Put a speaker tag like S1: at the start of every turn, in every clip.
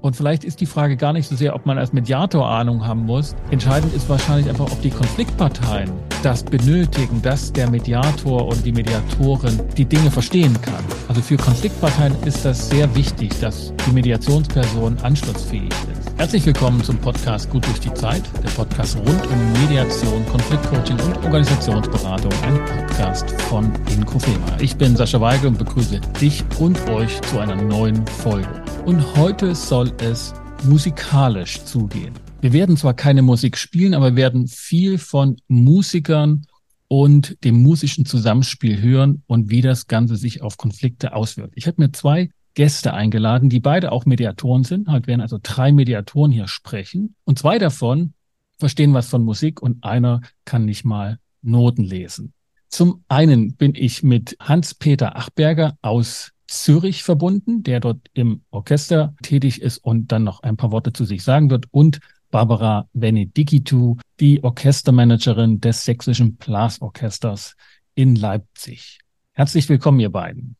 S1: Und vielleicht ist die Frage gar nicht so sehr, ob man als Mediator Ahnung haben muss. Entscheidend ist wahrscheinlich einfach, ob die Konfliktparteien das benötigen, dass der Mediator und die Mediatorin die Dinge verstehen kann. Also für Konfliktparteien ist das sehr wichtig, dass die Mediationsperson anschlussfähig ist. Herzlich willkommen zum Podcast Gut durch die Zeit, der Podcast rund um Mediation, Konfliktcoaching und Organisationsberatung, ein Podcast von Inkofema. Ich bin Sascha Weigel und begrüße dich und euch zu einer neuen Folge. Und heute soll es musikalisch zugehen. Wir werden zwar keine Musik spielen, aber werden viel von Musikern und dem musischen Zusammenspiel hören und wie das Ganze sich auf Konflikte auswirkt. Ich habe mir zwei Gäste eingeladen, die beide auch Mediatoren sind. Heute werden also drei Mediatoren hier sprechen. Und zwei davon verstehen was von Musik und einer kann nicht mal Noten lesen. Zum einen bin ich mit Hans-Peter Achberger aus Zürich verbunden, der dort im Orchester tätig ist und dann noch ein paar Worte zu sich sagen wird und Barbara Benedikitu, die Orchestermanagerin des Sächsischen Blasorchesters in Leipzig. Herzlich willkommen, ihr beiden.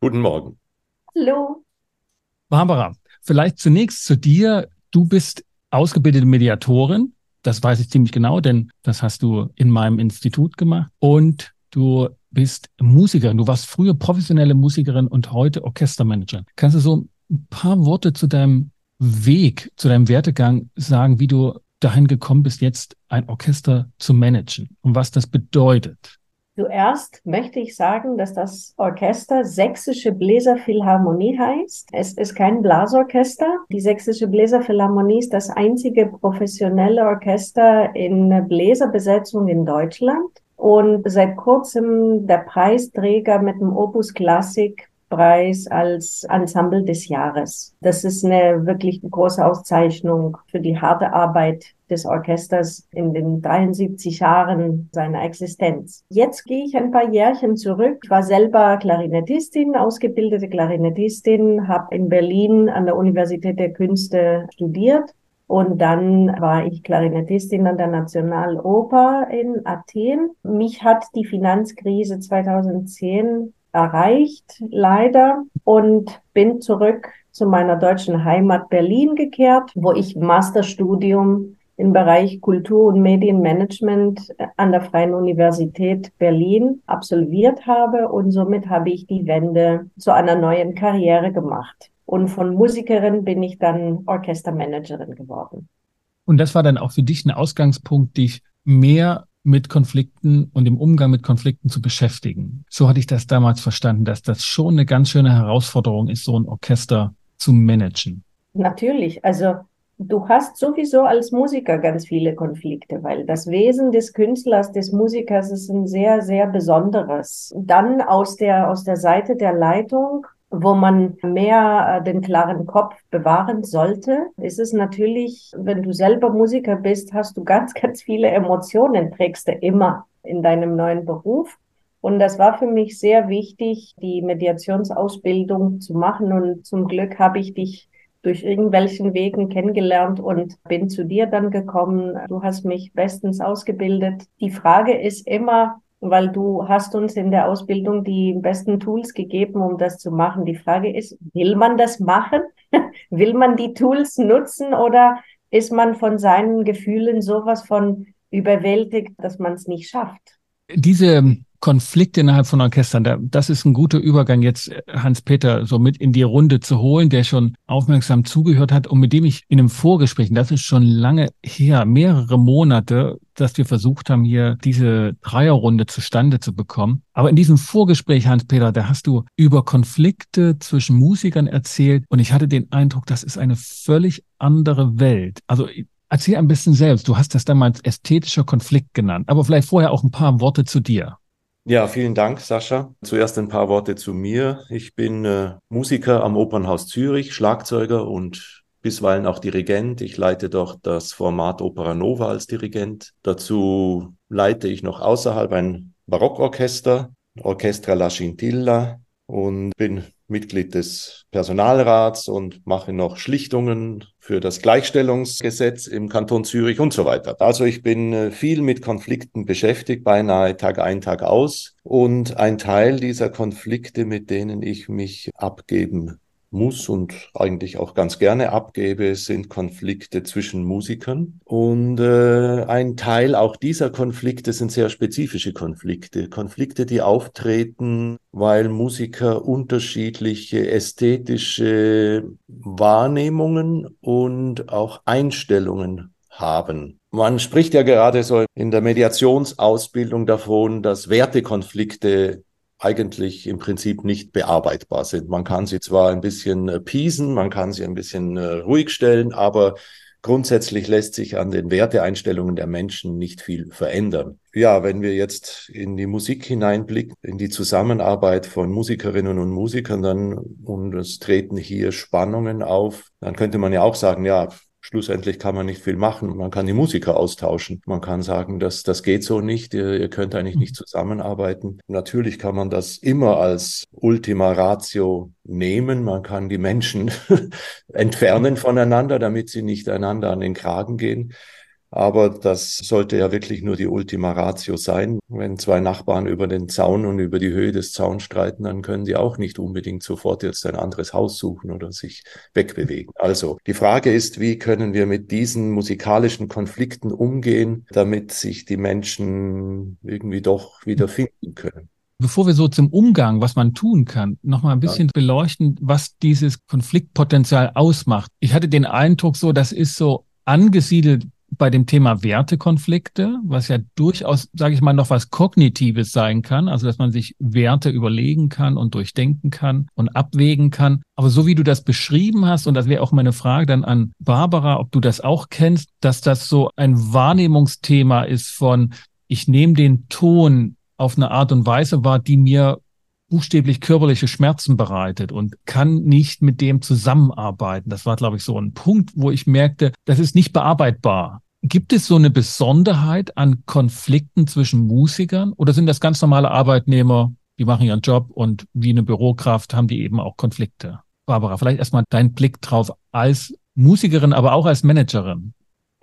S2: Guten Morgen.
S3: Hallo.
S1: Barbara, vielleicht zunächst zu dir. Du bist ausgebildete Mediatorin. Das weiß ich ziemlich genau, denn das hast du in meinem Institut gemacht. Und du bist Musikerin. Du warst früher professionelle Musikerin und heute Orchestermanager. Kannst du so ein paar Worte zu deinem Weg, zu deinem Werdegang sagen, wie du dahin gekommen bist, jetzt ein Orchester zu managen und was das bedeutet?
S3: Zuerst möchte ich sagen, dass das Orchester Sächsische Bläserphilharmonie heißt. Es ist kein Blasorchester. Die Sächsische Bläserphilharmonie ist das einzige professionelle Orchester in Bläserbesetzung in Deutschland und seit kurzem der Preisträger mit dem Opus Classic Preis als Ensemble des Jahres. Das ist eine wirklich große Auszeichnung für die harte Arbeit des Orchesters in den 73 Jahren seiner Existenz. Jetzt gehe ich ein paar Jährchen zurück. Ich war selber Klarinettistin, ausgebildete Klarinettistin, habe in Berlin an der Universität der Künste studiert und dann war ich Klarinettistin an der Nationaloper in Athen. Mich hat die Finanzkrise 2010 erreicht, leider, und bin zurück zu meiner deutschen Heimat Berlin gekehrt, wo ich Masterstudium im Bereich Kultur- und Medienmanagement an der Freien Universität Berlin absolviert habe und somit habe ich die Wende zu einer neuen Karriere gemacht. Und von Musikerin bin ich dann Orchestermanagerin geworden.
S1: Und das war dann auch für dich ein Ausgangspunkt, dich mehr mit Konflikten und dem Umgang mit Konflikten zu beschäftigen. So hatte ich das damals verstanden, dass das schon eine ganz schöne Herausforderung ist, so ein Orchester zu managen.
S3: Natürlich. Also du hast sowieso als Musiker ganz viele Konflikte, weil das Wesen des Künstlers, des Musikers ist ein sehr, sehr besonderes. Dann aus der, aus der Seite der Leitung wo man mehr äh, den klaren Kopf bewahren sollte, ist es natürlich, wenn du selber Musiker bist, hast du ganz, ganz viele Emotionen, trägst du immer in deinem neuen Beruf. Und das war für mich sehr wichtig, die Mediationsausbildung zu machen. Und zum Glück habe ich dich durch irgendwelchen Wegen kennengelernt und bin zu dir dann gekommen. Du hast mich bestens ausgebildet. Die Frage ist immer, weil du hast uns in der Ausbildung die besten Tools gegeben, um das zu machen. Die Frage ist, will man das machen? will man die Tools nutzen oder ist man von seinen Gefühlen sowas von überwältigt, dass man es nicht schafft?
S1: Diese Konflikte innerhalb von Orchestern. Das ist ein guter Übergang, jetzt äh, Hans-Peter so mit in die Runde zu holen, der schon aufmerksam zugehört hat und mit dem ich in einem Vorgespräch, das ist schon lange her, mehrere Monate, dass wir versucht haben, hier diese Dreierrunde zustande zu bekommen. Aber in diesem Vorgespräch, Hans-Peter, da hast du über Konflikte zwischen Musikern erzählt und ich hatte den Eindruck, das ist eine völlig andere Welt. Also Erzähl ein bisschen selbst. Du hast das damals ästhetischer Konflikt genannt, aber vielleicht vorher auch ein paar Worte zu dir.
S2: Ja, vielen Dank, Sascha. Zuerst ein paar Worte zu mir. Ich bin äh, Musiker am Opernhaus Zürich, Schlagzeuger und bisweilen auch Dirigent. Ich leite dort das Format Opera Nova als Dirigent. Dazu leite ich noch außerhalb ein Barockorchester, Orchestra La Scintilla und bin Mitglied des Personalrats und mache noch Schlichtungen für das Gleichstellungsgesetz im Kanton Zürich und so weiter. Also ich bin äh, viel mit Konflikten beschäftigt, beinahe Tag ein, Tag aus. Und ein Teil dieser Konflikte, mit denen ich mich abgeben muss und eigentlich auch ganz gerne abgebe, sind Konflikte zwischen Musikern. Und äh, ein Teil auch dieser Konflikte sind sehr spezifische Konflikte. Konflikte, die auftreten, weil Musiker unterschiedliche ästhetische Wahrnehmungen und auch Einstellungen haben. Man spricht ja gerade so in der Mediationsausbildung davon, dass Wertekonflikte eigentlich im Prinzip nicht bearbeitbar sind. Man kann sie zwar ein bisschen äh, piesen, man kann sie ein bisschen äh, ruhig stellen, aber grundsätzlich lässt sich an den Werteeinstellungen der Menschen nicht viel verändern. Ja, wenn wir jetzt in die Musik hineinblicken, in die Zusammenarbeit von Musikerinnen und Musikern, dann und es treten hier Spannungen auf, dann könnte man ja auch sagen, ja, Schlussendlich kann man nicht viel machen. Man kann die Musiker austauschen. Man kann sagen, dass das geht so nicht. Ihr, ihr könnt eigentlich nicht mhm. zusammenarbeiten. Natürlich kann man das immer als Ultima Ratio nehmen. Man kann die Menschen entfernen voneinander, damit sie nicht einander an den Kragen gehen. Aber das sollte ja wirklich nur die Ultima Ratio sein. Wenn zwei Nachbarn über den Zaun und über die Höhe des Zauns streiten, dann können sie auch nicht unbedingt sofort jetzt ein anderes Haus suchen oder sich wegbewegen. Also die Frage ist, wie können wir mit diesen musikalischen Konflikten umgehen, damit sich die Menschen irgendwie doch wieder finden können?
S1: Bevor wir so zum Umgang, was man tun kann, noch mal ein bisschen ja. beleuchten, was dieses Konfliktpotenzial ausmacht. Ich hatte den Eindruck so, das ist so angesiedelt bei dem Thema Wertekonflikte, was ja durchaus, sage ich mal, noch was Kognitives sein kann, also dass man sich Werte überlegen kann und durchdenken kann und abwägen kann. Aber so wie du das beschrieben hast, und das wäre auch meine Frage dann an Barbara, ob du das auch kennst, dass das so ein Wahrnehmungsthema ist von, ich nehme den Ton auf eine Art und Weise wahr, die mir buchstäblich körperliche Schmerzen bereitet und kann nicht mit dem zusammenarbeiten. Das war, glaube ich, so ein Punkt, wo ich merkte, das ist nicht bearbeitbar. Gibt es so eine Besonderheit an Konflikten zwischen Musikern oder sind das ganz normale Arbeitnehmer, die machen ihren Job und wie eine Bürokraft haben die eben auch Konflikte? Barbara, vielleicht erstmal dein Blick drauf als Musikerin, aber auch als Managerin.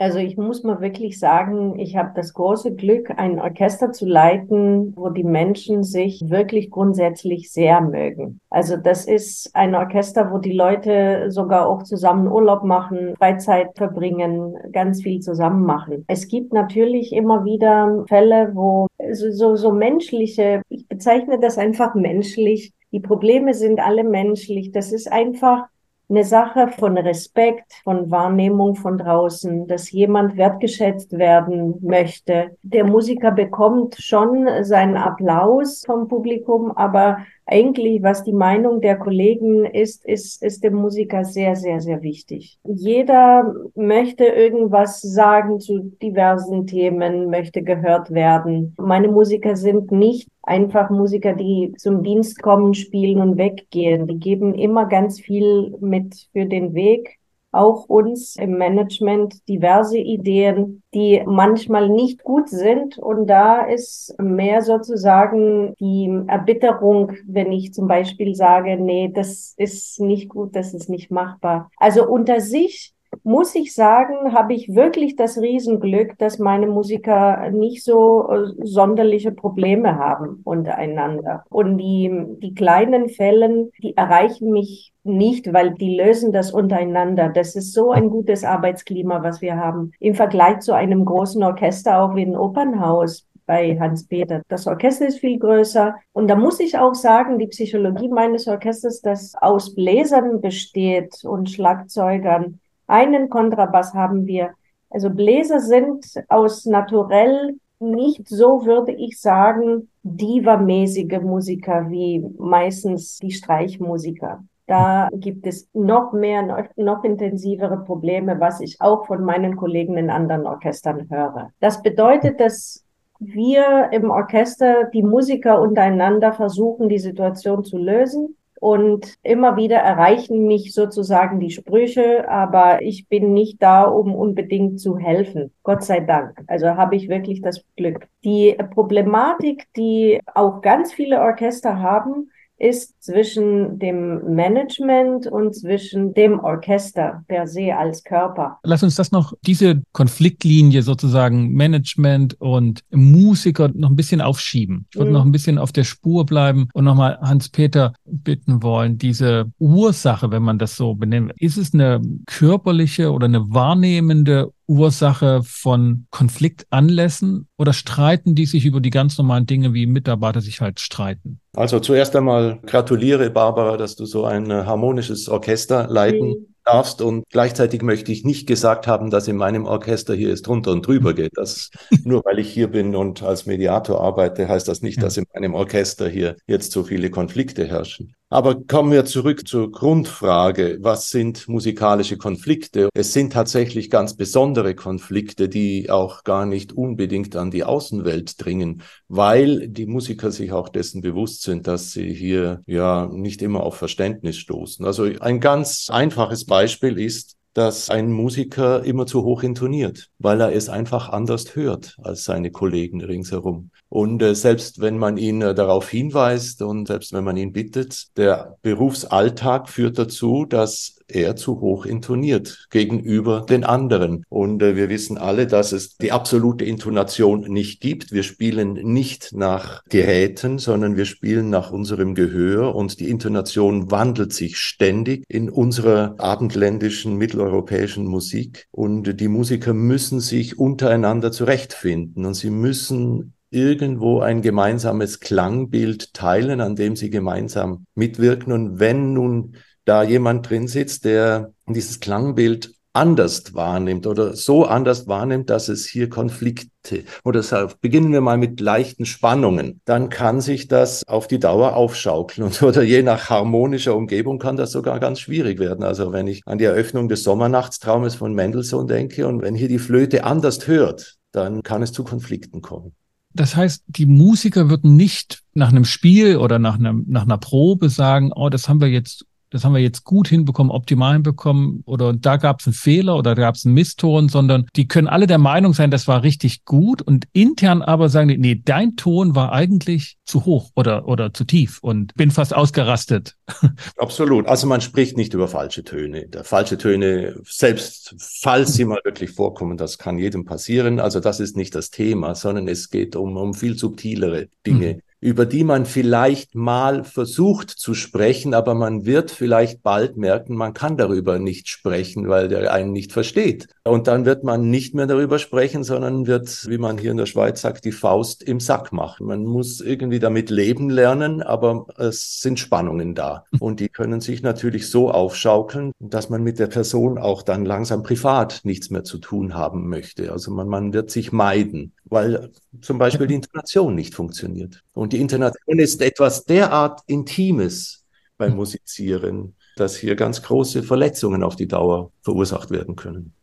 S3: Also ich muss mal wirklich sagen, ich habe das große Glück, ein Orchester zu leiten, wo die Menschen sich wirklich grundsätzlich sehr mögen. Also das ist ein Orchester, wo die Leute sogar auch zusammen Urlaub machen, Freizeit verbringen, ganz viel zusammen machen. Es gibt natürlich immer wieder Fälle, wo so, so, so menschliche, ich bezeichne das einfach menschlich, die Probleme sind alle menschlich. Das ist einfach eine Sache von Respekt, von Wahrnehmung von draußen, dass jemand wertgeschätzt werden möchte. Der Musiker bekommt schon seinen Applaus vom Publikum, aber eigentlich, was die Meinung der Kollegen ist, ist, ist dem Musiker sehr, sehr, sehr wichtig. Jeder möchte irgendwas sagen zu diversen Themen, möchte gehört werden. Meine Musiker sind nicht einfach Musiker, die zum Dienst kommen, spielen und weggehen. Die geben immer ganz viel mit für den Weg auch uns im Management diverse Ideen, die manchmal nicht gut sind. Und da ist mehr sozusagen die Erbitterung, wenn ich zum Beispiel sage, nee, das ist nicht gut, das ist nicht machbar. Also unter sich muss ich sagen, habe ich wirklich das Riesenglück, dass meine Musiker nicht so äh, sonderliche Probleme haben untereinander. Und die, die kleinen Fällen, die erreichen mich nicht, weil die lösen das untereinander. Das ist so ein gutes Arbeitsklima, was wir haben. Im Vergleich zu einem großen Orchester, auch wie ein Opernhaus bei Hans-Peter. Das Orchester ist viel größer. Und da muss ich auch sagen, die Psychologie meines Orchesters, das aus Bläsern besteht und Schlagzeugern, einen Kontrabass haben wir. Also Bläser sind aus naturell nicht so, würde ich sagen, diva-mäßige Musiker wie meistens die Streichmusiker. Da gibt es noch mehr, noch, intensivere Probleme, was ich auch von meinen Kollegen in anderen Orchestern höre. Das bedeutet, dass wir im Orchester, die Musiker untereinander versuchen, die Situation zu lösen und immer wieder erreichen mich sozusagen die Sprüche, aber ich bin nicht da, um unbedingt zu helfen. Gott sei Dank. Also habe ich wirklich das Glück. Die Problematik, die auch ganz viele Orchester haben, ist zwischen dem Management und zwischen dem Orchester per se als Körper.
S1: Lass uns das noch, diese Konfliktlinie sozusagen Management und Musiker noch ein bisschen aufschieben. Ich würde mhm. noch ein bisschen auf der Spur bleiben und nochmal Hans-Peter bitten wollen, diese Ursache, wenn man das so benennt, ist es eine körperliche oder eine wahrnehmende Ursache von Konfliktanlässen oder streiten die sich über die ganz normalen Dinge, wie Mitarbeiter sich halt streiten?
S2: Also zuerst einmal gratuliere, Barbara, dass du so ein äh, harmonisches Orchester leiten mhm. darfst. Und gleichzeitig möchte ich nicht gesagt haben, dass in meinem Orchester hier es drunter und drüber geht. Das, nur weil ich hier bin und als Mediator arbeite, heißt das nicht, dass in meinem Orchester hier jetzt so viele Konflikte herrschen. Aber kommen wir zurück zur Grundfrage. Was sind musikalische Konflikte? Es sind tatsächlich ganz besondere Konflikte, die auch gar nicht unbedingt an die Außenwelt dringen, weil die Musiker sich auch dessen bewusst sind, dass sie hier ja nicht immer auf Verständnis stoßen. Also ein ganz einfaches Beispiel ist, dass ein Musiker immer zu hoch intoniert, weil er es einfach anders hört als seine Kollegen ringsherum. Und äh, selbst wenn man ihn äh, darauf hinweist und selbst wenn man ihn bittet, der Berufsalltag führt dazu, dass er zu hoch intoniert gegenüber den anderen. Und äh, wir wissen alle, dass es die absolute Intonation nicht gibt. Wir spielen nicht nach Geräten, sondern wir spielen nach unserem Gehör und die Intonation wandelt sich ständig in unserer abendländischen, mitteleuropäischen Musik. Und die Musiker müssen sich untereinander zurechtfinden und sie müssen irgendwo ein gemeinsames Klangbild teilen, an dem sie gemeinsam mitwirken. Und wenn nun da jemand drin sitzt, der dieses Klangbild anders wahrnimmt oder so anders wahrnimmt, dass es hier Konflikte oder deshalb beginnen wir mal mit leichten Spannungen, dann kann sich das auf die Dauer aufschaukeln und oder je nach harmonischer Umgebung kann das sogar ganz schwierig werden. Also wenn ich an die Eröffnung des Sommernachtstraumes von Mendelssohn denke und wenn hier die Flöte anders hört, dann kann es zu Konflikten kommen.
S1: Das heißt, die Musiker würden nicht nach einem Spiel oder nach, einem, nach einer Probe sagen, oh, das haben wir jetzt das haben wir jetzt gut hinbekommen, optimal hinbekommen oder da gab es einen Fehler oder da gab es einen Misston, sondern die können alle der Meinung sein, das war richtig gut und intern aber sagen die, nee, dein Ton war eigentlich zu hoch oder, oder zu tief und bin fast ausgerastet.
S2: Absolut. Also man spricht nicht über falsche Töne. Falsche Töne, selbst falls sie mal wirklich vorkommen, das kann jedem passieren. Also das ist nicht das Thema, sondern es geht um, um viel subtilere Dinge. Mhm über die man vielleicht mal versucht zu sprechen, aber man wird vielleicht bald merken, man kann darüber nicht sprechen, weil der einen nicht versteht. Und dann wird man nicht mehr darüber sprechen, sondern wird, wie man hier in der Schweiz sagt, die Faust im Sack machen. Man muss irgendwie damit leben lernen, aber es sind Spannungen da. Und die können sich natürlich so aufschaukeln, dass man mit der Person auch dann langsam privat nichts mehr zu tun haben möchte. Also man, man wird sich meiden weil zum Beispiel die Intonation nicht funktioniert. Und die Intonation ist etwas derart Intimes beim Musizieren, dass hier ganz große Verletzungen auf die Dauer verursacht werden können.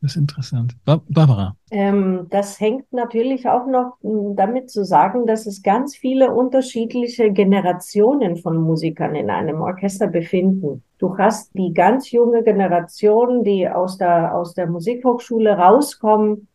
S1: Das ist interessant. Barbara.
S3: Ähm, das hängt natürlich auch noch hm, damit zu sagen, dass es ganz viele unterschiedliche Generationen von Musikern in einem Orchester befinden. Du hast die ganz junge Generation, die aus der, aus der Musikhochschule rauskommen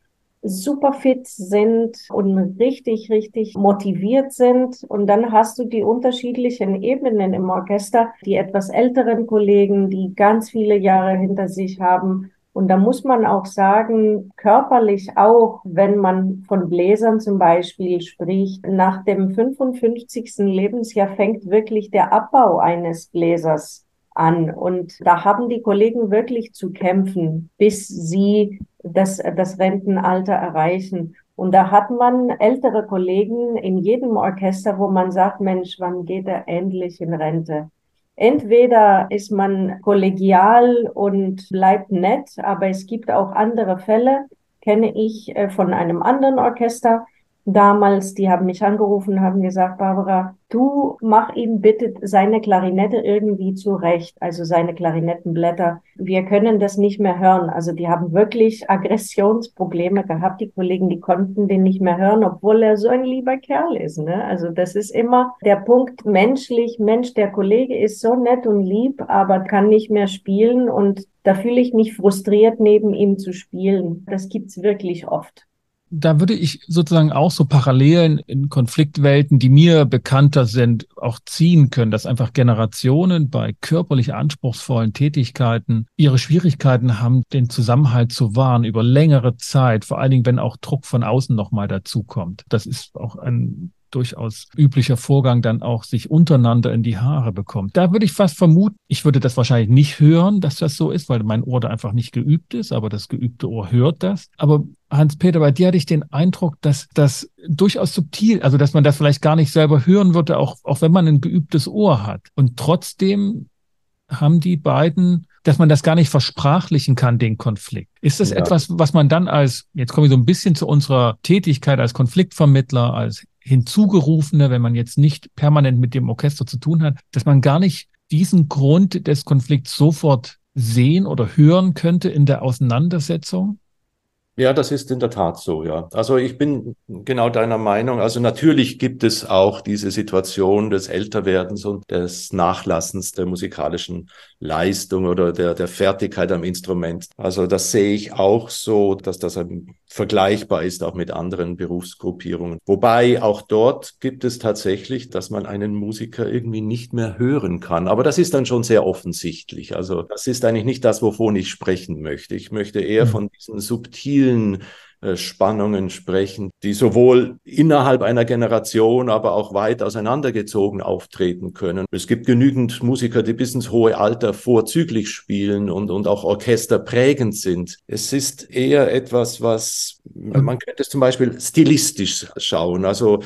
S3: super fit sind und richtig, richtig motiviert sind. Und dann hast du die unterschiedlichen Ebenen im Orchester, die etwas älteren Kollegen, die ganz viele Jahre hinter sich haben. Und da muss man auch sagen, körperlich auch, wenn man von Bläsern zum Beispiel spricht, nach dem 55. Lebensjahr fängt wirklich der Abbau eines Bläsers an. Und da haben die Kollegen wirklich zu kämpfen, bis sie das, das Rentenalter erreichen. Und da hat man ältere Kollegen in jedem Orchester, wo man sagt, Mensch, wann geht er endlich in Rente? Entweder ist man kollegial und bleibt nett, aber es gibt auch andere Fälle, kenne ich äh, von einem anderen Orchester, damals, die haben mich angerufen, haben gesagt, Barbara, du mach ihm bitte seine Klarinette irgendwie zurecht, also seine Klarinettenblätter. Wir können das nicht mehr hören. Also die haben wirklich Aggressionsprobleme gehabt. Die Kollegen, die konnten den nicht mehr hören, obwohl er so ein lieber Kerl ist. Ne? Also das ist immer der Punkt menschlich. Mensch, der Kollege ist so nett und lieb, aber kann nicht mehr spielen und da fühle ich mich frustriert, neben ihm zu spielen. Das gibt's wirklich oft.
S1: Da würde ich sozusagen auch so Parallelen in Konfliktwelten, die mir bekannter sind, auch ziehen können, dass einfach Generationen bei körperlich anspruchsvollen Tätigkeiten ihre Schwierigkeiten haben, den Zusammenhalt zu wahren über längere Zeit, vor allen Dingen, wenn auch Druck von außen nochmal dazukommt. Das ist auch ein durchaus üblicher Vorgang dann auch sich untereinander in die Haare bekommt. Da würde ich fast vermuten, ich würde das wahrscheinlich nicht hören, dass das so ist, weil mein Ohr da einfach nicht geübt ist, aber das geübte Ohr hört das. Aber Hans-Peter, bei dir hatte ich den Eindruck, dass das durchaus subtil, also dass man das vielleicht gar nicht selber hören würde, auch, auch wenn man ein geübtes Ohr hat. Und trotzdem haben die beiden dass man das gar nicht versprachlichen kann, den Konflikt. Ist das ja. etwas, was man dann als, jetzt komme ich so ein bisschen zu unserer Tätigkeit als Konfliktvermittler, als Hinzugerufene, wenn man jetzt nicht permanent mit dem Orchester zu tun hat, dass man gar nicht diesen Grund des Konflikts sofort sehen oder hören könnte in der Auseinandersetzung?
S2: Ja, das ist in der Tat so, ja. Also ich bin genau deiner Meinung. Also natürlich gibt es auch diese Situation des Älterwerdens und des Nachlassens der musikalischen Leistung oder der, der Fertigkeit am Instrument. Also das sehe ich auch so, dass das vergleichbar ist auch mit anderen Berufsgruppierungen. Wobei auch dort gibt es tatsächlich, dass man einen Musiker irgendwie nicht mehr hören kann. Aber das ist dann schon sehr offensichtlich. Also das ist eigentlich nicht das, wovon ich sprechen möchte. Ich möchte eher hm. von diesen subtilen äh, Spannungen sprechen, die sowohl innerhalb einer Generation, aber auch weit auseinandergezogen auftreten können. Es gibt genügend Musiker, die bis ins hohe Alter vorzüglich spielen und, und auch orchesterprägend sind. Es ist eher etwas, was man könnte es zum Beispiel stilistisch schauen. Also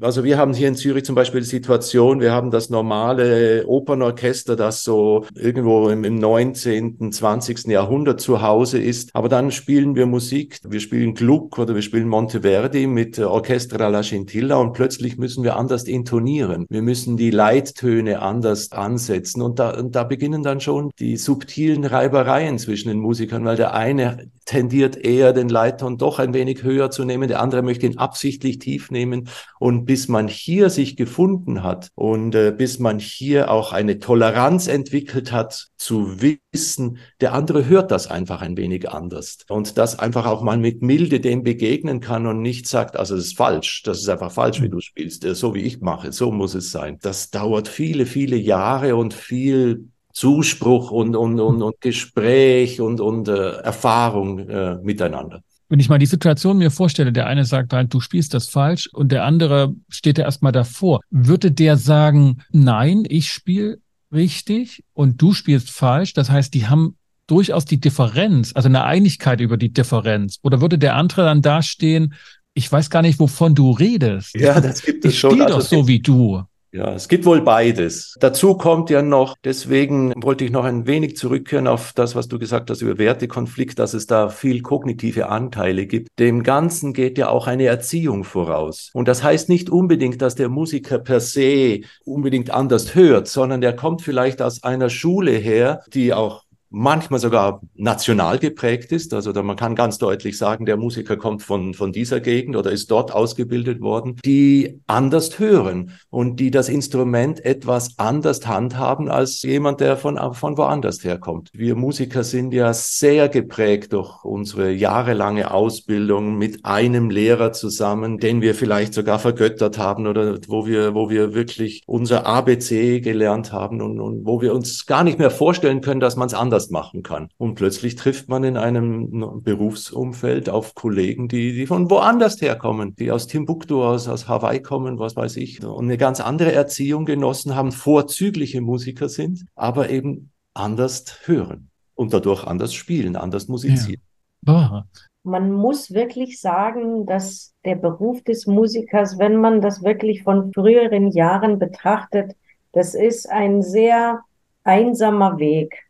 S2: also wir haben hier in Zürich zum Beispiel die Situation, wir haben das normale Opernorchester, das so irgendwo im, im 19., 20. Jahrhundert zu Hause ist. Aber dann spielen wir Musik, wir spielen Gluck oder wir spielen Monteverdi mit Orchestra alla Scintilla und plötzlich müssen wir anders intonieren. Wir müssen die Leittöne anders ansetzen und da, und da beginnen dann schon die subtilen Reibereien zwischen den Musikern, weil der eine tendiert eher den Leitton doch ein wenig höher zu nehmen, der andere möchte ihn absichtlich tief nehmen und und bis man hier sich gefunden hat und äh, bis man hier auch eine Toleranz entwickelt hat, zu wissen, der andere hört das einfach ein wenig anders. Und das einfach auch mal mit Milde dem begegnen kann und nicht sagt, also das ist falsch, das ist einfach falsch, wie du spielst, äh, so wie ich mache, so muss es sein. Das dauert viele, viele Jahre und viel Zuspruch und, und, und, und Gespräch und, und äh, Erfahrung äh, miteinander
S1: wenn ich mal die Situation mir vorstelle, der eine sagt halt, du spielst das falsch und der andere steht ja erstmal davor, würde der sagen, nein, ich spiele richtig und du spielst falsch? Das heißt, die haben durchaus die Differenz, also eine Einigkeit über die Differenz. Oder würde der andere dann dastehen, ich weiß gar nicht, wovon du redest.
S2: Ja, das gibt es
S1: ich
S2: schon.
S1: Ich spiele also doch so wie du.
S2: Ja, es gibt wohl beides. Dazu kommt ja noch, deswegen wollte ich noch ein wenig zurückkehren auf das, was du gesagt hast über Wertekonflikt, dass es da viel kognitive Anteile gibt. Dem Ganzen geht ja auch eine Erziehung voraus. Und das heißt nicht unbedingt, dass der Musiker per se unbedingt anders hört, sondern der kommt vielleicht aus einer Schule her, die auch manchmal sogar national geprägt ist. Also da man kann ganz deutlich sagen, der Musiker kommt von, von dieser Gegend oder ist dort ausgebildet worden, die anders hören und die das Instrument etwas anders handhaben als jemand, der von, von woanders herkommt. Wir Musiker sind ja sehr geprägt durch unsere jahrelange Ausbildung mit einem Lehrer zusammen, den wir vielleicht sogar vergöttert haben oder wo wir, wo wir wirklich unser ABC gelernt haben und, und wo wir uns gar nicht mehr vorstellen können, dass man es anders anders machen kann. Und plötzlich trifft man in einem Berufsumfeld auf Kollegen, die, die von woanders herkommen, die aus Timbuktu, aus, aus Hawaii kommen, was weiß ich, und eine ganz andere Erziehung genossen haben, vorzügliche Musiker sind, aber eben anders hören und dadurch anders spielen, anders musizieren.
S3: Ja. Man muss wirklich sagen, dass der Beruf des Musikers, wenn man das wirklich von früheren Jahren betrachtet, das ist ein sehr einsamer Weg.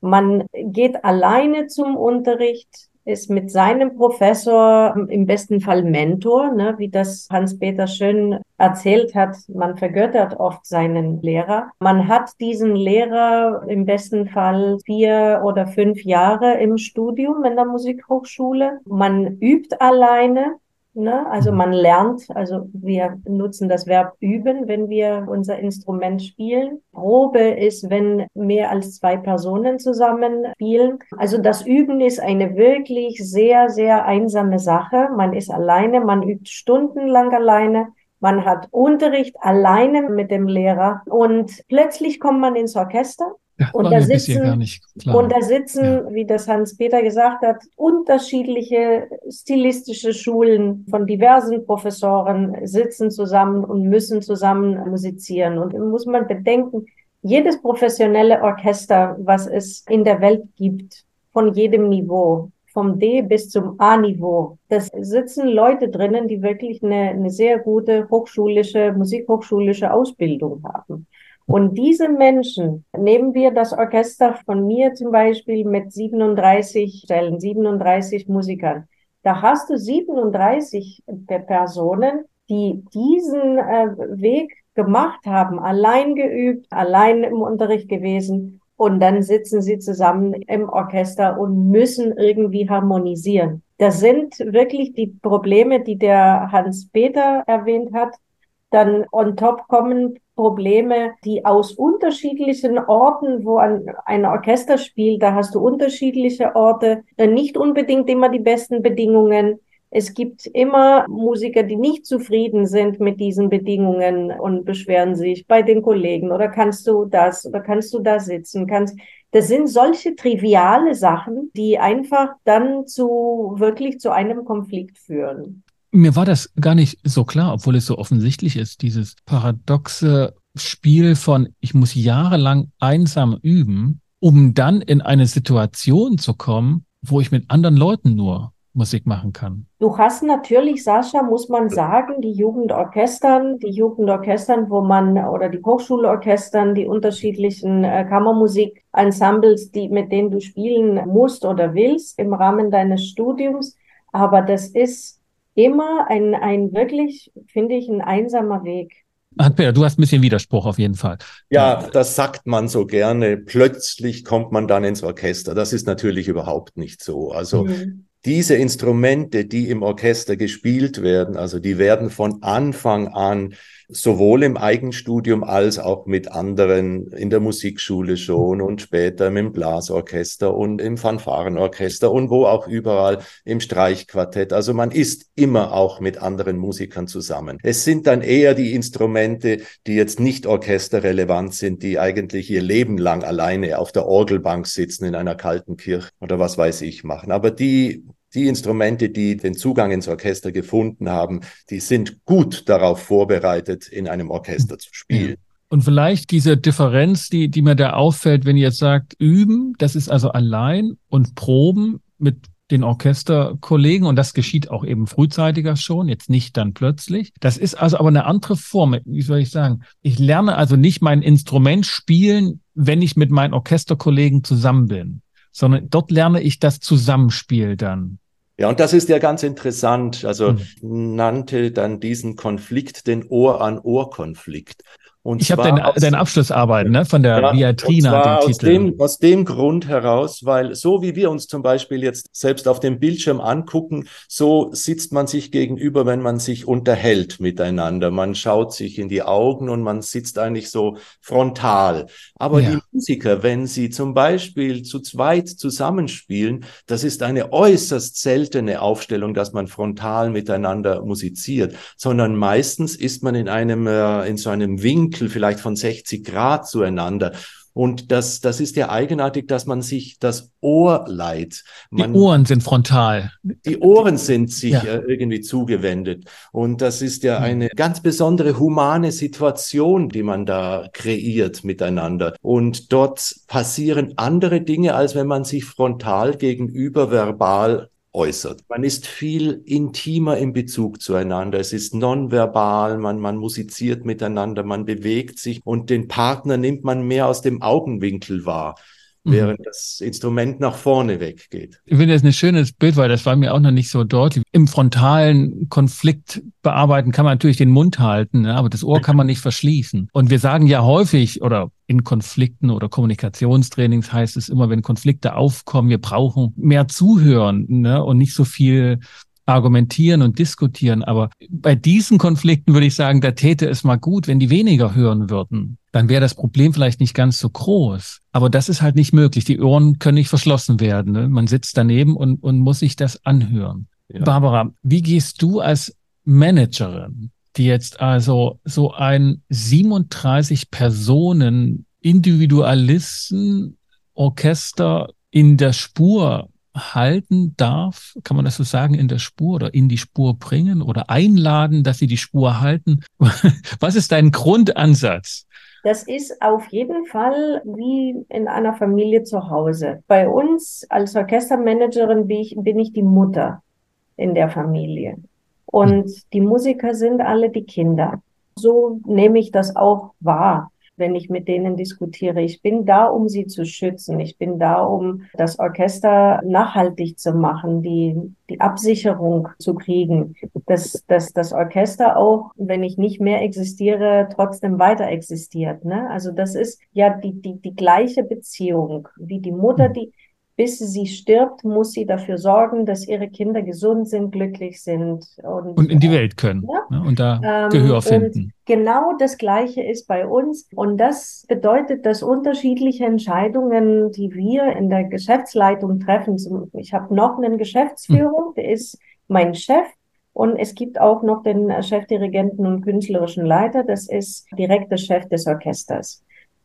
S3: Man geht alleine zum Unterricht, ist mit seinem Professor im besten Fall Mentor, ne, wie das Hans-Peter schön erzählt hat. Man vergöttert oft seinen Lehrer. Man hat diesen Lehrer im besten Fall vier oder fünf Jahre im Studium in der Musikhochschule. Man übt alleine Ne? Also mhm. man lernt, also wir nutzen das Verb üben, wenn wir unser Instrument spielen. Probe ist, wenn mehr als zwei Personen zusammen spielen. Also das Üben ist eine wirklich sehr, sehr einsame Sache. Man ist alleine, man übt stundenlang alleine. Man hat Unterricht alleine mit dem Lehrer und plötzlich kommt man ins Orchester und da, sitzen, und da sitzen, ja. wie das Hans-Peter gesagt hat, unterschiedliche stilistische Schulen von diversen Professoren sitzen zusammen und müssen zusammen musizieren. Und muss man bedenken, jedes professionelle Orchester, was es in der Welt gibt, von jedem Niveau, vom D bis zum A-Niveau. Das sitzen Leute drinnen, die wirklich eine, eine sehr gute hochschulische, musikhochschulische Ausbildung haben. Und diese Menschen, nehmen wir das Orchester von mir zum Beispiel mit 37 Stellen, 37 Musikern. Da hast du 37 Personen, die diesen äh, Weg gemacht haben, allein geübt, allein im Unterricht gewesen. Und dann sitzen sie zusammen im Orchester und müssen irgendwie harmonisieren. Das sind wirklich die Probleme, die der Hans-Peter erwähnt hat. Dann on top kommen Probleme, die aus unterschiedlichen Orten, wo ein, ein Orchester spielt, da hast du unterschiedliche Orte, dann nicht unbedingt immer die besten Bedingungen. Es gibt immer Musiker, die nicht zufrieden sind mit diesen Bedingungen und beschweren sich bei den Kollegen oder kannst du das oder kannst du da sitzen, kannst, das sind solche triviale Sachen, die einfach dann zu wirklich zu einem Konflikt führen.
S1: Mir war das gar nicht so klar, obwohl es so offensichtlich ist, dieses paradoxe Spiel von, ich muss jahrelang einsam üben, um dann in eine Situation zu kommen, wo ich mit anderen Leuten nur Musik machen kann.
S3: Du hast natürlich, Sascha, muss man sagen, die Jugendorchestern, die Jugendorchestern, wo man oder die Hochschulorchestern, die unterschiedlichen äh, Kammermusikensembles, die mit denen du spielen musst oder willst im Rahmen deines Studiums. Aber das ist immer ein, ein wirklich, finde ich, ein einsamer Weg.
S1: Hans-Peter, du hast ein bisschen Widerspruch auf jeden Fall.
S2: Ja, das sagt man so gerne. Plötzlich kommt man dann ins Orchester. Das ist natürlich überhaupt nicht so. Also mhm. diese Instrumente, die im Orchester gespielt werden, also die werden von Anfang an sowohl im Eigenstudium als auch mit anderen in der Musikschule schon und später im Blasorchester und im Fanfarenorchester und wo auch überall im Streichquartett. Also man ist immer auch mit anderen Musikern zusammen. Es sind dann eher die Instrumente, die jetzt nicht orchesterrelevant sind, die eigentlich ihr Leben lang alleine auf der Orgelbank sitzen in einer kalten Kirche oder was weiß ich machen. Aber die die Instrumente, die den Zugang ins Orchester gefunden haben, die sind gut darauf vorbereitet, in einem Orchester zu spielen.
S1: Und vielleicht diese Differenz, die, die mir da auffällt, wenn ihr jetzt sagt, üben, das ist also allein und proben mit den Orchesterkollegen und das geschieht auch eben frühzeitiger schon, jetzt nicht dann plötzlich. Das ist also aber eine andere Form, wie soll ich sagen? Ich lerne also nicht mein Instrument spielen, wenn ich mit meinen Orchesterkollegen zusammen bin, sondern dort lerne ich das Zusammenspiel dann.
S2: Ja, und das ist ja ganz interessant. Also mhm. nannte dann diesen Konflikt den Ohr-an-Ohr-Konflikt.
S1: Und ich habe deine, deine Abschlussarbeit ne, von der ja, Viatrina,
S2: den aus Titel. Dem, aus dem Grund heraus, weil so wie wir uns zum Beispiel jetzt selbst auf dem Bildschirm angucken, so sitzt man sich gegenüber, wenn man sich unterhält miteinander. Man schaut sich in die Augen und man sitzt eigentlich so frontal. Aber ja. die Musiker, wenn sie zum Beispiel zu zweit zusammenspielen, das ist eine äußerst seltene Aufstellung, dass man frontal miteinander musiziert, sondern meistens ist man in einem, äh, in so einem Winkel Winkel vielleicht von 60 Grad zueinander. Und das, das ist ja eigenartig, dass man sich das Ohr leiht.
S1: Man, die Ohren sind frontal.
S2: Die Ohren sind sich ja. Äh, irgendwie zugewendet. Und das ist ja eine ganz besondere humane Situation, die man da kreiert miteinander. Und dort passieren andere Dinge, als wenn man sich frontal gegenüber verbal äußert. Man ist viel intimer im Bezug zueinander. Es ist nonverbal, man, man musiziert miteinander, man bewegt sich und den Partner nimmt man mehr aus dem Augenwinkel wahr. Mhm. während das Instrument nach vorne weggeht.
S1: Ich finde das ein schönes Bild, weil das war mir auch noch nicht so deutlich. Im frontalen Konflikt bearbeiten kann man natürlich den Mund halten, ne? aber das Ohr kann man nicht verschließen. Und wir sagen ja häufig oder in Konflikten oder Kommunikationstrainings heißt es immer, wenn Konflikte aufkommen, wir brauchen mehr Zuhören ne? und nicht so viel argumentieren und diskutieren. Aber bei diesen Konflikten würde ich sagen, da täte es mal gut, wenn die weniger hören würden. Dann wäre das Problem vielleicht nicht ganz so groß. Aber das ist halt nicht möglich. Die Ohren können nicht verschlossen werden. Ne? Man sitzt daneben und, und muss sich das anhören. Ja. Barbara, wie gehst du als Managerin, die jetzt also so ein 37 Personen Individualisten Orchester in der Spur halten darf, kann man das so sagen, in der Spur oder in die Spur bringen oder einladen, dass sie die Spur halten? Was ist dein Grundansatz?
S3: Das ist auf jeden Fall wie in einer Familie zu Hause. Bei uns als Orchestermanagerin bin ich, bin ich die Mutter in der Familie. Und hm. die Musiker sind alle die Kinder. So nehme ich das auch wahr wenn ich mit denen diskutiere. Ich bin da, um sie zu schützen. Ich bin da, um das Orchester nachhaltig zu machen, die, die Absicherung zu kriegen, dass, dass das Orchester auch, wenn ich nicht mehr existiere, trotzdem weiter existiert. Ne? Also das ist ja die, die, die gleiche Beziehung, wie die Mutter, hm. die bis sie stirbt, muss sie dafür sorgen, dass ihre Kinder gesund sind, glücklich sind.
S1: Und, und in die Welt können ja? ne? und da ähm, Gehör finden.
S3: genau das Gleiche ist bei uns. Und das bedeutet, dass unterschiedliche Entscheidungen, die wir in der Geschäftsleitung treffen, ich habe noch einen Geschäftsführer, hm. der ist mein Chef, und es gibt auch noch den Chefdirigenten und künstlerischen Leiter. Das ist direkt der Chef des Orchesters.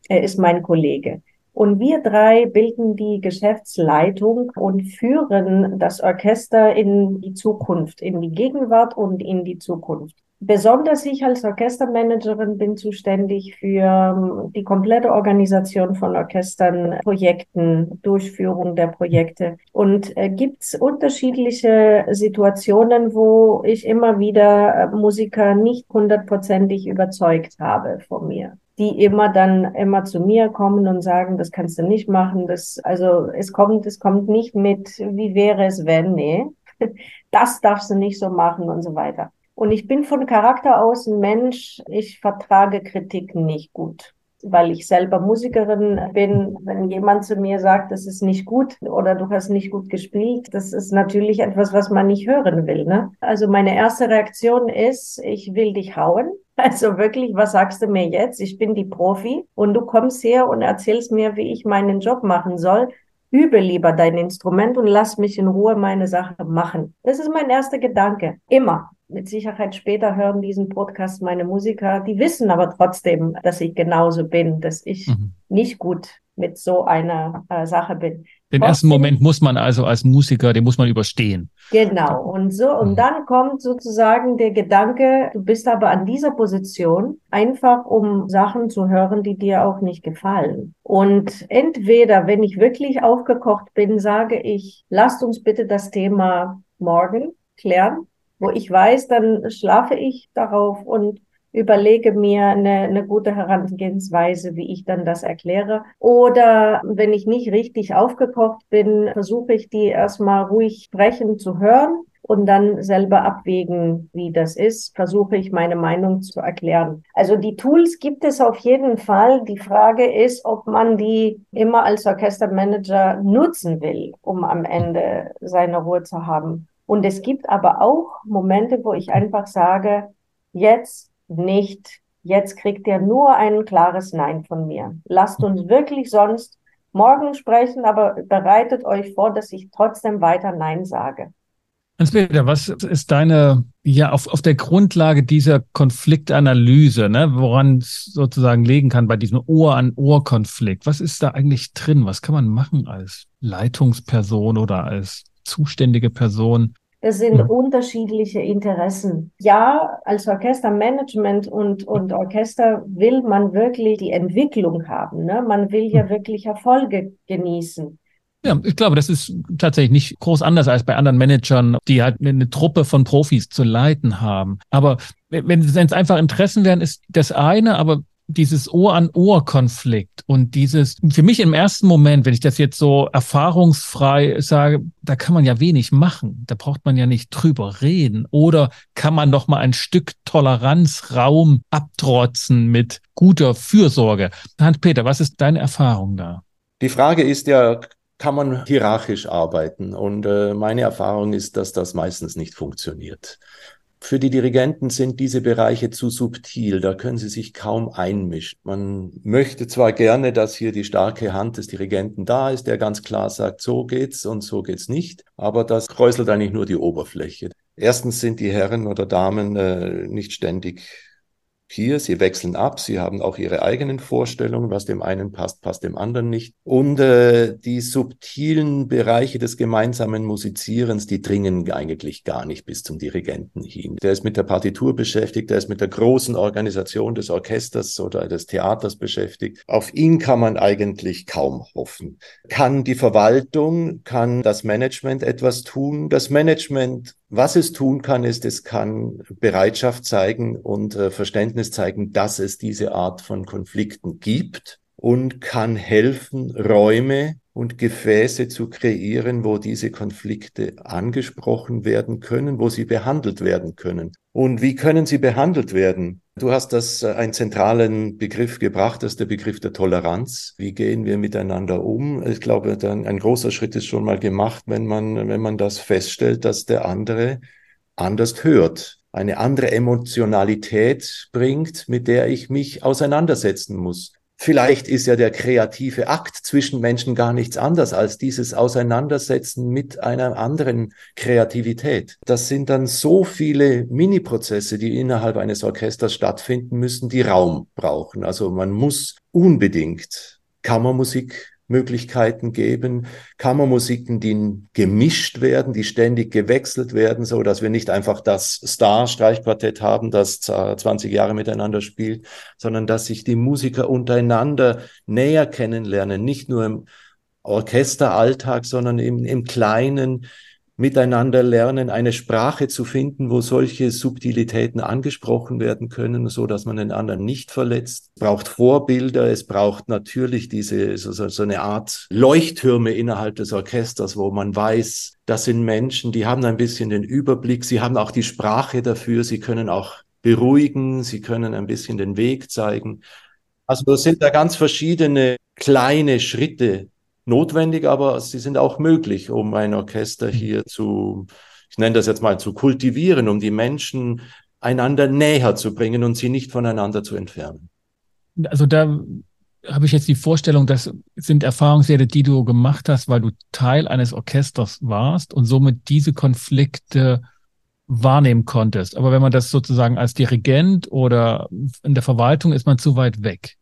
S3: Er ist mein Kollege. Und wir drei bilden die Geschäftsleitung und führen das Orchester in die Zukunft, in die Gegenwart und in die Zukunft. Besonders ich als Orchestermanagerin bin zuständig für ähm, die komplette Organisation von Orchestern, Projekten, Durchführung der Projekte. Und äh, gibt es unterschiedliche Situationen, wo ich immer wieder äh, Musiker nicht hundertprozentig überzeugt habe von mir die immer dann immer zu mir kommen und sagen, das kannst du nicht machen. Das, also es kommt, es kommt nicht mit, wie wäre es, wenn, nee, das darfst du nicht so machen und so weiter. Und ich bin von Charakter aus ein Mensch, ich vertrage Kritik nicht gut weil ich selber Musikerin bin, wenn jemand zu mir sagt, das ist nicht gut oder du hast nicht gut gespielt, das ist natürlich etwas, was man nicht hören will. Ne? Also meine erste Reaktion ist, ich will dich hauen. Also wirklich, was sagst du mir jetzt? Ich bin die Profi und du kommst her und erzählst mir, wie ich meinen Job machen soll. Übe lieber dein Instrument und lass mich in Ruhe meine Sache machen. Das ist mein erster Gedanke. Immer. Mit Sicherheit später hören diesen Podcast meine Musiker. Die wissen aber trotzdem, dass ich genauso bin, dass ich mhm. nicht gut mit so einer äh, Sache bin.
S1: Den ersten Moment muss man also als Musiker, den muss man überstehen.
S3: Genau. Und so, und mhm. dann kommt sozusagen der Gedanke, du bist aber an dieser Position einfach, um Sachen zu hören, die dir auch nicht gefallen. Und entweder, wenn ich wirklich aufgekocht bin, sage ich, lasst uns bitte das Thema morgen klären, wo ich weiß, dann schlafe ich darauf und überlege mir eine, eine gute Herangehensweise, wie ich dann das erkläre. Oder wenn ich nicht richtig aufgekocht bin, versuche ich die erstmal ruhig sprechen zu hören und dann selber abwägen, wie das ist, versuche ich meine Meinung zu erklären. Also die Tools gibt es auf jeden Fall. Die Frage ist, ob man die immer als Orchestermanager nutzen will, um am Ende seine Ruhe zu haben. Und es gibt aber auch Momente, wo ich einfach sage, jetzt nicht, jetzt kriegt ihr nur ein klares Nein von mir. Lasst uns wirklich sonst morgen sprechen, aber bereitet euch vor, dass ich trotzdem weiter Nein sage.
S1: Hans-Peter, was ist deine, ja, auf, auf der Grundlage dieser Konfliktanalyse, ne, woran es sozusagen legen kann bei diesem Ohr-an-Ohr-Konflikt? Was ist da eigentlich drin? Was kann man machen als Leitungsperson oder als zuständige Person?
S3: Das sind mhm. unterschiedliche Interessen. Ja, als Orchestermanagement und, und Orchester will man wirklich die Entwicklung haben. Ne? Man will ja mhm. wirklich Erfolge genießen.
S1: Ja, ich glaube, das ist tatsächlich nicht groß anders als bei anderen Managern, die halt eine Truppe von Profis zu leiten haben. Aber wenn es einfach Interessen wären, ist das eine, aber dieses Ohr-an-Ohr-Konflikt und dieses, für mich im ersten Moment, wenn ich das jetzt so erfahrungsfrei sage, da kann man ja wenig machen. Da braucht man ja nicht drüber reden. Oder kann man noch mal ein Stück Toleranzraum abtrotzen mit guter Fürsorge? Hans-Peter, was ist deine Erfahrung da?
S2: Die Frage ist ja, kann man hierarchisch arbeiten. Und äh, meine Erfahrung ist, dass das meistens nicht funktioniert. Für die Dirigenten sind diese Bereiche zu subtil, da können sie sich kaum einmischen. Man möchte zwar gerne, dass hier die starke Hand des Dirigenten da ist, der ganz klar sagt, so geht's und so geht's nicht, aber das kräuselt eigentlich nur die Oberfläche. Erstens sind die Herren oder Damen äh, nicht ständig hier, sie wechseln ab, sie haben auch ihre eigenen Vorstellungen, was dem einen passt, passt dem anderen nicht. Und äh, die subtilen Bereiche des gemeinsamen Musizierens, die dringen eigentlich gar nicht bis zum Dirigenten hin. Der ist mit der Partitur beschäftigt, der ist mit der großen Organisation des Orchesters oder des Theaters beschäftigt. Auf ihn kann man eigentlich kaum hoffen. Kann die Verwaltung, kann das Management etwas tun? Das Management was es tun kann, ist, es kann Bereitschaft zeigen und äh, Verständnis zeigen, dass es diese Art von Konflikten gibt und kann helfen, Räume und Gefäße zu kreieren, wo diese Konflikte angesprochen werden können, wo sie behandelt werden können. Und wie können sie behandelt werden? Du hast das äh, einen zentralen Begriff gebracht, das ist der Begriff der Toleranz. Wie gehen wir miteinander um? Ich glaube, dann ein großer Schritt ist schon mal gemacht, wenn man, wenn man das feststellt, dass der andere anders hört, eine andere Emotionalität bringt, mit der ich mich auseinandersetzen muss. Vielleicht ist ja der kreative Akt zwischen Menschen gar nichts anderes als dieses Auseinandersetzen mit einer anderen Kreativität. Das sind dann so viele Mini-Prozesse, die innerhalb eines Orchesters stattfinden müssen, die Raum brauchen. Also man muss unbedingt Kammermusik Möglichkeiten geben, Kammermusiken, die gemischt werden, die ständig gewechselt werden, so dass wir nicht einfach das Star-Streichquartett haben, das 20 Jahre miteinander spielt, sondern dass sich die Musiker untereinander näher kennenlernen, nicht nur im Orchesteralltag, sondern im, im Kleinen, miteinander lernen, eine Sprache zu finden, wo solche Subtilitäten angesprochen werden können, so dass man den anderen nicht verletzt. Es braucht Vorbilder, es braucht natürlich diese so, so eine Art Leuchttürme innerhalb des Orchesters, wo man weiß, das sind Menschen, die haben ein bisschen den Überblick, sie haben auch die Sprache dafür, sie können auch beruhigen, sie können ein bisschen den Weg zeigen. Also es sind da ganz verschiedene kleine Schritte, notwendig, aber sie sind auch möglich, um ein Orchester mhm. hier zu, ich nenne das jetzt mal, zu kultivieren, um die Menschen einander näher zu bringen und sie nicht voneinander zu entfernen.
S1: Also da habe ich jetzt die Vorstellung, das sind Erfahrungswerte, die du gemacht hast, weil du Teil eines Orchesters warst und somit diese Konflikte wahrnehmen konntest. Aber wenn man das sozusagen als Dirigent oder in der Verwaltung ist man zu weit weg.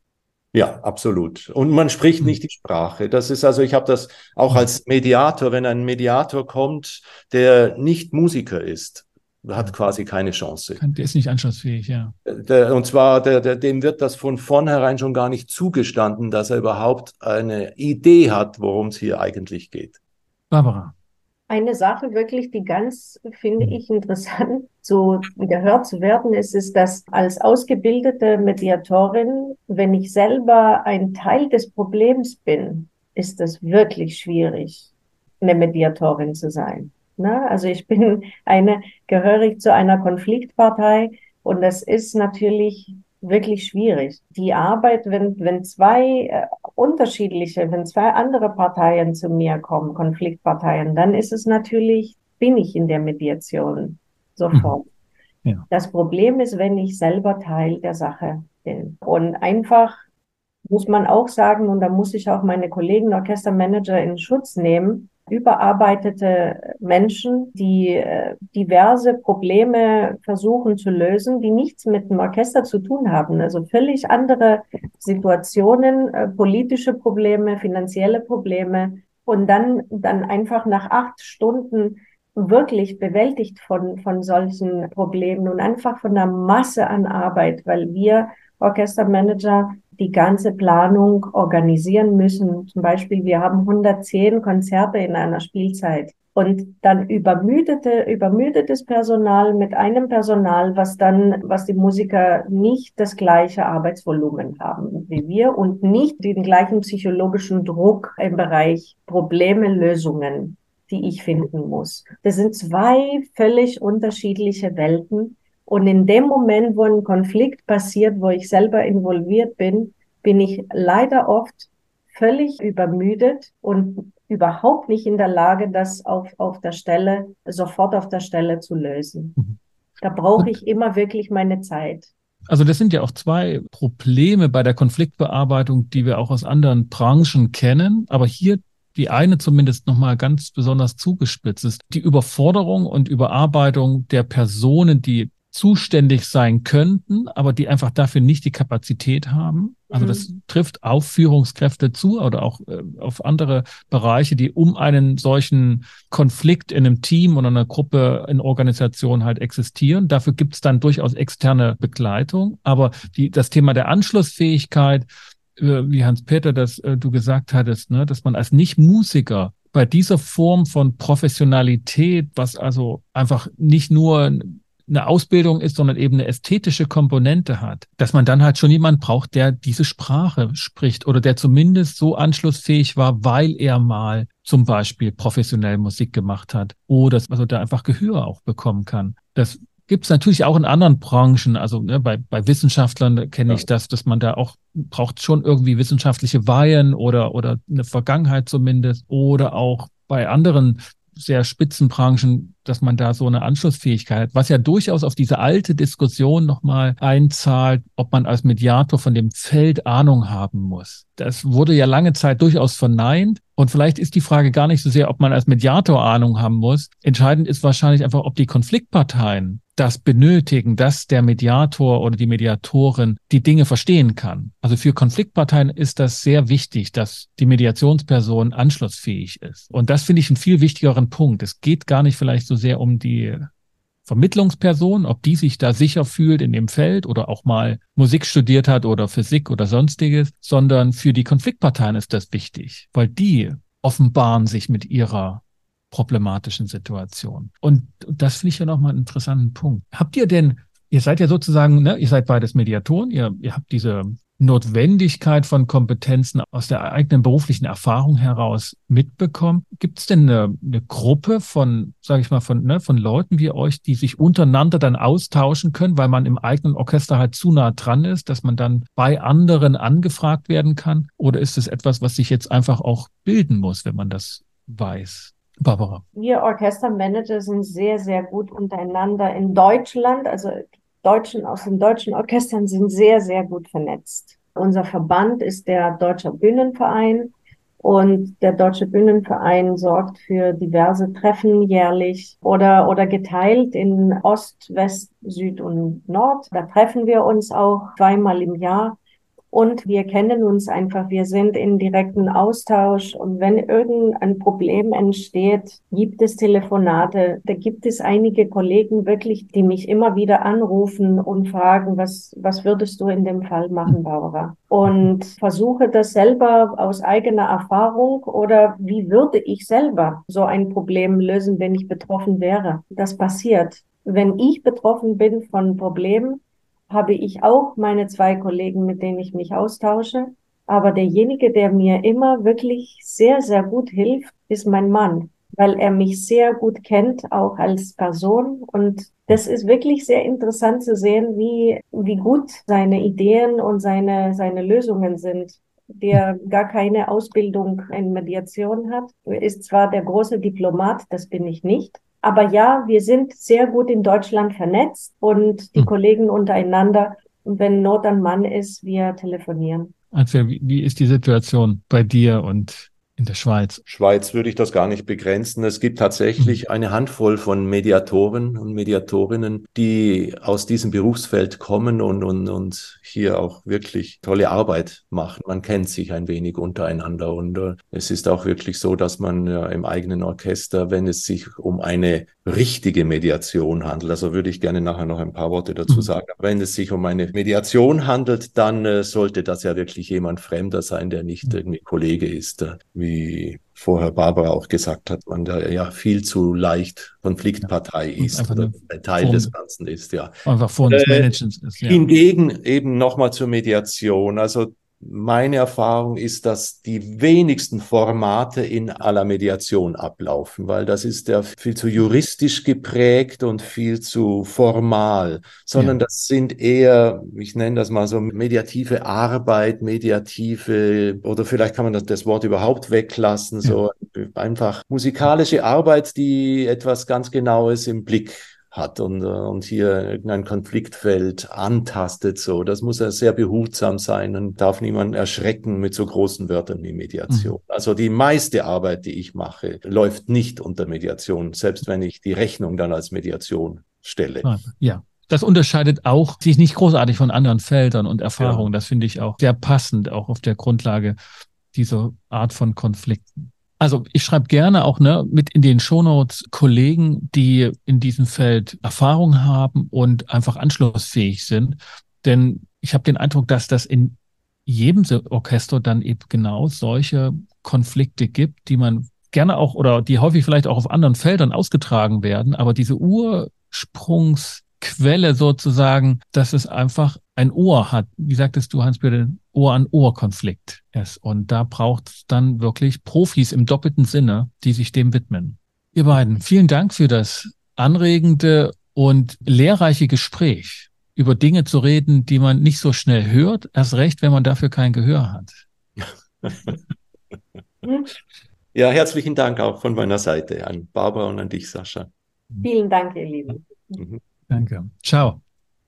S2: Ja, absolut. Und man spricht hm. nicht die Sprache. Das ist also, ich habe das auch hm. als Mediator, wenn ein Mediator kommt, der nicht Musiker ist, hat quasi keine Chance.
S1: Der ist nicht anschlussfähig, ja.
S2: Der, und zwar, der, der, dem wird das von vornherein schon gar nicht zugestanden, dass er überhaupt eine Idee hat, worum es hier eigentlich geht.
S1: Barbara.
S3: Eine Sache wirklich, die ganz, finde ich, interessant zu gehört zu werden, ist, ist, dass als ausgebildete Mediatorin, wenn ich selber ein Teil des Problems bin, ist es wirklich schwierig, eine Mediatorin zu sein. Ne? Also ich bin eine, gehörig zu einer Konfliktpartei und das ist natürlich wirklich schwierig. Die Arbeit, wenn, wenn zwei äh, unterschiedliche, wenn zwei andere Parteien zu mir kommen, Konfliktparteien, dann ist es natürlich, bin ich in der Mediation sofort. Mhm. Ja. Das Problem ist, wenn ich selber Teil der Sache bin. Und einfach muss man auch sagen, und da muss ich auch meine Kollegen Orchestermanager in Schutz nehmen, überarbeitete Menschen, die äh, diverse Probleme versuchen zu lösen, die nichts mit dem Orchester zu tun haben. Also völlig andere Situationen, äh, politische Probleme, finanzielle Probleme. Und dann, dann einfach nach acht Stunden wirklich bewältigt von, von solchen Problemen und einfach von der Masse an Arbeit, weil wir Orchestermanager die ganze Planung organisieren müssen. Zum Beispiel, wir haben 110 Konzerte in einer Spielzeit und dann übermüdete, übermüdetes Personal mit einem Personal, was dann, was die Musiker nicht das gleiche Arbeitsvolumen haben wie wir und nicht den gleichen psychologischen Druck im Bereich Probleme, Lösungen, die ich finden muss. Das sind zwei völlig unterschiedliche Welten und in dem Moment, wo ein Konflikt passiert, wo ich selber involviert bin, bin ich leider oft völlig übermüdet und überhaupt nicht in der Lage, das auf, auf der Stelle, sofort auf der Stelle zu lösen. Mhm. Da brauche ich immer wirklich meine Zeit.
S1: Also das sind ja auch zwei Probleme bei der Konfliktbearbeitung, die wir auch aus anderen Branchen kennen. Aber hier die eine zumindest nochmal ganz besonders zugespitzt ist. Die Überforderung und Überarbeitung der Personen, die zuständig sein könnten, aber die einfach dafür nicht die Kapazität haben. Also das mhm. trifft auf Führungskräfte zu oder auch äh, auf andere Bereiche, die um einen solchen Konflikt in einem Team oder einer Gruppe in Organisation halt existieren. Dafür gibt es dann durchaus externe Begleitung. Aber die, das Thema der Anschlussfähigkeit, äh, wie Hans-Peter das äh, du gesagt hattest, ne, dass man als Nicht-Musiker bei dieser Form von Professionalität, was also einfach nicht nur eine Ausbildung ist, sondern eben eine ästhetische Komponente hat, dass man dann halt schon jemand braucht, der diese Sprache spricht oder der zumindest so anschlussfähig war, weil er mal zum Beispiel professionell Musik gemacht hat oder also da einfach Gehör auch bekommen kann. Das gibt es natürlich auch in anderen Branchen. Also ne, bei, bei Wissenschaftlern kenne ja. ich das, dass man da auch braucht schon irgendwie wissenschaftliche Weihen oder, oder eine Vergangenheit zumindest oder auch bei anderen sehr Spitzenbranchen, dass man da so eine Anschlussfähigkeit hat, was ja durchaus auf diese alte Diskussion nochmal einzahlt, ob man als Mediator von dem Feld Ahnung haben muss. Das wurde ja lange Zeit durchaus verneint. Und vielleicht ist die Frage gar nicht so sehr, ob man als Mediator Ahnung haben muss. Entscheidend ist wahrscheinlich einfach, ob die Konfliktparteien das benötigen, dass der Mediator oder die Mediatorin die Dinge verstehen kann. Also für Konfliktparteien ist das sehr wichtig, dass die Mediationsperson anschlussfähig ist. Und das finde ich einen viel wichtigeren Punkt. Es geht gar nicht vielleicht so sehr um die Vermittlungsperson, ob die sich da sicher fühlt in dem Feld oder auch mal Musik studiert hat oder Physik oder sonstiges, sondern für die Konfliktparteien ist das wichtig, weil die offenbaren sich mit ihrer problematischen Situation. Und das finde ich ja nochmal einen interessanten Punkt. Habt ihr denn, ihr seid ja sozusagen, ne, ihr seid beides Mediatoren, ihr, ihr habt diese Notwendigkeit von Kompetenzen aus der eigenen beruflichen Erfahrung heraus mitbekommen. Gibt es denn eine, eine, Gruppe von, sage ich mal, von, ne, von Leuten wie euch, die sich untereinander dann austauschen können, weil man im eigenen Orchester halt zu nah dran ist, dass man dann bei anderen angefragt werden kann? Oder ist es etwas, was sich jetzt einfach auch bilden muss, wenn man das weiß? Barbara.
S3: Wir Orchestermanager sind sehr, sehr gut untereinander in Deutschland. Also Deutschen aus den deutschen Orchestern sind sehr, sehr gut vernetzt. Unser Verband ist der Deutsche Bühnenverein und der Deutsche Bühnenverein sorgt für diverse Treffen jährlich oder, oder geteilt in Ost, West, Süd und Nord. Da treffen wir uns auch zweimal im Jahr und wir kennen uns einfach, wir sind in direkten Austausch und wenn irgendein Problem entsteht, gibt es Telefonate. Da gibt es einige Kollegen wirklich, die mich immer wieder anrufen und fragen, was, was würdest du in dem Fall machen, Barbara? Und versuche das selber aus eigener Erfahrung oder wie würde ich selber so ein Problem lösen, wenn ich betroffen wäre? Das passiert. Wenn ich betroffen bin von Problemen, habe ich auch meine zwei Kollegen, mit denen ich mich austausche. Aber derjenige, der mir immer wirklich sehr, sehr gut hilft, ist mein Mann, weil er mich sehr gut kennt, auch als Person. Und das ist wirklich sehr interessant zu sehen, wie, wie gut seine Ideen und seine, seine Lösungen sind. Der gar keine Ausbildung in Mediation hat, ist zwar der große Diplomat, das bin ich nicht, aber ja, wir sind sehr gut in Deutschland vernetzt und die hm. Kollegen untereinander. Und wenn Not an Mann ist, wir telefonieren.
S1: Also wie, wie ist die Situation bei dir und in der Schweiz?
S2: Schweiz würde ich das gar nicht begrenzen. Es gibt tatsächlich mhm. eine Handvoll von Mediatoren und Mediatorinnen, die aus diesem Berufsfeld kommen und, und, und hier auch wirklich tolle Arbeit machen. Man kennt sich ein wenig untereinander und äh, es ist auch wirklich so, dass man äh, im eigenen Orchester, wenn es sich um eine richtige Mediation handelt, also würde ich gerne nachher noch ein paar Worte dazu mhm. sagen, aber wenn es sich um eine Mediation handelt, dann äh, sollte das ja wirklich jemand Fremder sein, der nicht mhm. irgendwie Kollege ist. Äh, wie vorher Barbara auch gesagt hat, man da ja viel zu leicht Konfliktpartei ja, ist oder ein Teil des Ganzen ist, ja.
S1: Einfach Form des äh, Managements ist,
S2: ja. Hingegen eben nochmal zur Mediation. Also meine Erfahrung ist, dass die wenigsten Formate in aller Mediation ablaufen, weil das ist ja viel zu juristisch geprägt und viel zu formal, sondern ja. das sind eher, ich nenne das mal so mediative Arbeit, mediative, oder vielleicht kann man das, das Wort überhaupt weglassen, ja. so einfach musikalische Arbeit, die etwas ganz Genaues im Blick hat und, äh, und hier irgendein Konfliktfeld antastet. So, das muss er sehr behutsam sein und darf niemand erschrecken mit so großen Wörtern wie Mediation. Mhm. Also die meiste Arbeit, die ich mache, läuft nicht unter Mediation, selbst wenn ich die Rechnung dann als Mediation stelle.
S1: Ja. Das unterscheidet auch sich nicht großartig von anderen Feldern und Erfahrungen. Ja. Das finde ich auch sehr passend, auch auf der Grundlage dieser Art von Konflikten. Also ich schreibe gerne auch ne, mit in den Shownotes Kollegen, die in diesem Feld Erfahrung haben und einfach anschlussfähig sind. Denn ich habe den Eindruck, dass das in jedem Orchester dann eben genau solche Konflikte gibt, die man gerne auch oder die häufig vielleicht auch auf anderen Feldern ausgetragen werden. Aber diese Ursprungsquelle sozusagen, dass es einfach ein Ohr hat. Wie sagtest du, Hans-Peter, Ohr-an-Ohr-Konflikt ist. Und da braucht es dann wirklich Profis im doppelten Sinne, die sich dem widmen. Ihr beiden, vielen Dank für das anregende und lehrreiche Gespräch über Dinge zu reden, die man nicht so schnell hört, erst recht, wenn man dafür kein Gehör hat.
S2: Ja, herzlichen Dank auch von meiner Seite an Barbara und an dich, Sascha.
S3: Vielen Dank, ihr Lieben.
S1: Mhm. Danke. Ciao.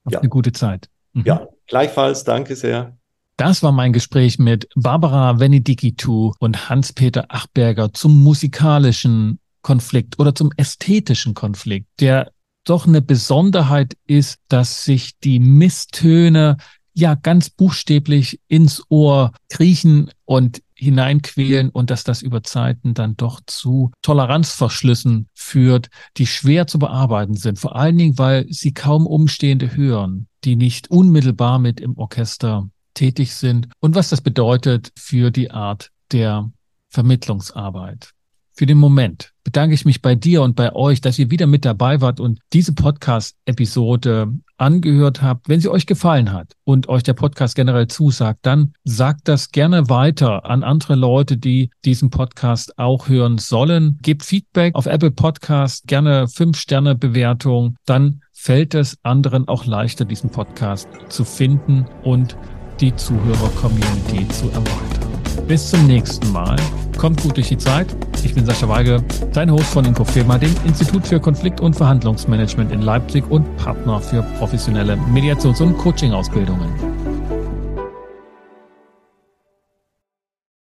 S1: Auf ja. eine gute Zeit.
S2: Mhm. Ja, gleichfalls. Danke sehr.
S1: Das war mein Gespräch mit Barbara Venedikitu und Hans-Peter Achberger zum musikalischen Konflikt oder zum ästhetischen Konflikt, der doch eine Besonderheit ist, dass sich die Misstöne ja ganz buchstäblich ins Ohr kriechen und hineinquälen und dass das über Zeiten dann doch zu Toleranzverschlüssen führt, die schwer zu bearbeiten sind. Vor allen Dingen, weil sie kaum Umstehende hören, die nicht unmittelbar mit im Orchester tätig sind und was das bedeutet für die Art der Vermittlungsarbeit. Für den Moment bedanke ich mich bei dir und bei euch, dass ihr wieder mit dabei wart und diese Podcast-Episode angehört habt. Wenn sie euch gefallen hat und euch der Podcast generell zusagt, dann sagt das gerne weiter an andere Leute, die diesen Podcast auch hören sollen. Gebt Feedback auf Apple Podcast, gerne fünf Sterne Bewertung. Dann fällt es anderen auch leichter, diesen Podcast zu finden und die Zuhörer-Community zu erweitern. Bis zum nächsten Mal. Kommt gut durch die Zeit. Ich bin Sascha Weige, dein Host von Infofirma, dem Institut für Konflikt- und Verhandlungsmanagement in Leipzig und Partner für professionelle Mediations- und Coaching-Ausbildungen.